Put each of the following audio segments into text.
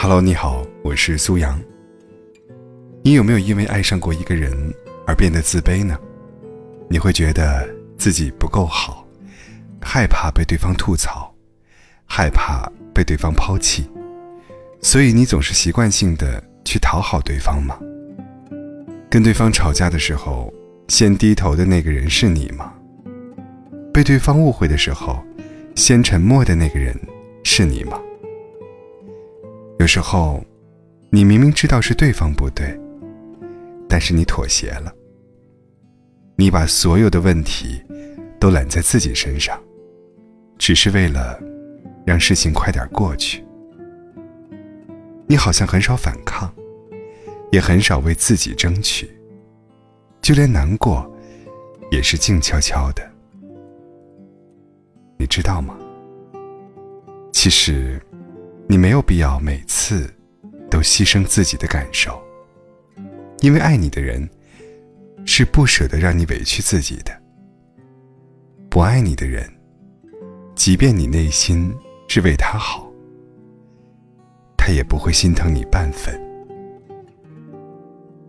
Hello，你好，我是苏阳。你有没有因为爱上过一个人而变得自卑呢？你会觉得自己不够好，害怕被对方吐槽，害怕被对方抛弃，所以你总是习惯性的去讨好对方吗？跟对方吵架的时候，先低头的那个人是你吗？被对方误会的时候，先沉默的那个人是你吗？有时候，你明明知道是对方不对，但是你妥协了。你把所有的问题都揽在自己身上，只是为了让事情快点过去。你好像很少反抗，也很少为自己争取，就连难过也是静悄悄的。你知道吗？其实。你没有必要每次都牺牲自己的感受，因为爱你的人是不舍得让你委屈自己的。不爱你的人，即便你内心是为他好，他也不会心疼你半分。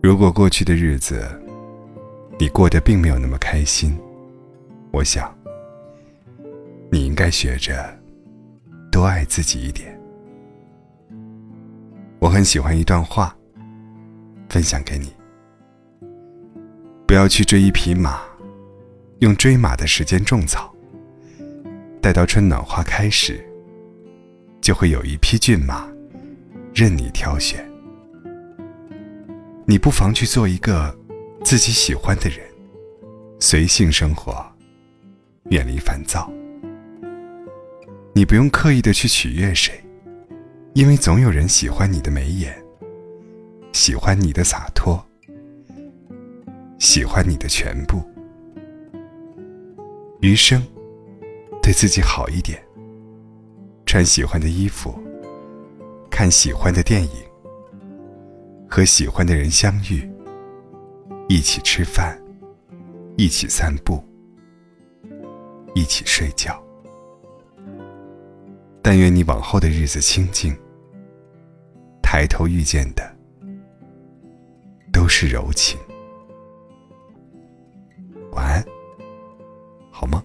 如果过去的日子你过得并没有那么开心，我想你应该学着多爱自己一点。我很喜欢一段话，分享给你。不要去追一匹马，用追马的时间种草。待到春暖花开时，就会有一匹骏马任你挑选。你不妨去做一个自己喜欢的人，随性生活，远离烦躁。你不用刻意的去取悦谁。因为总有人喜欢你的眉眼，喜欢你的洒脱，喜欢你的全部。余生，对自己好一点。穿喜欢的衣服，看喜欢的电影，和喜欢的人相遇，一起吃饭，一起散步，一起睡觉。但愿你往后的日子清静，抬头遇见的都是柔情。晚安，好吗？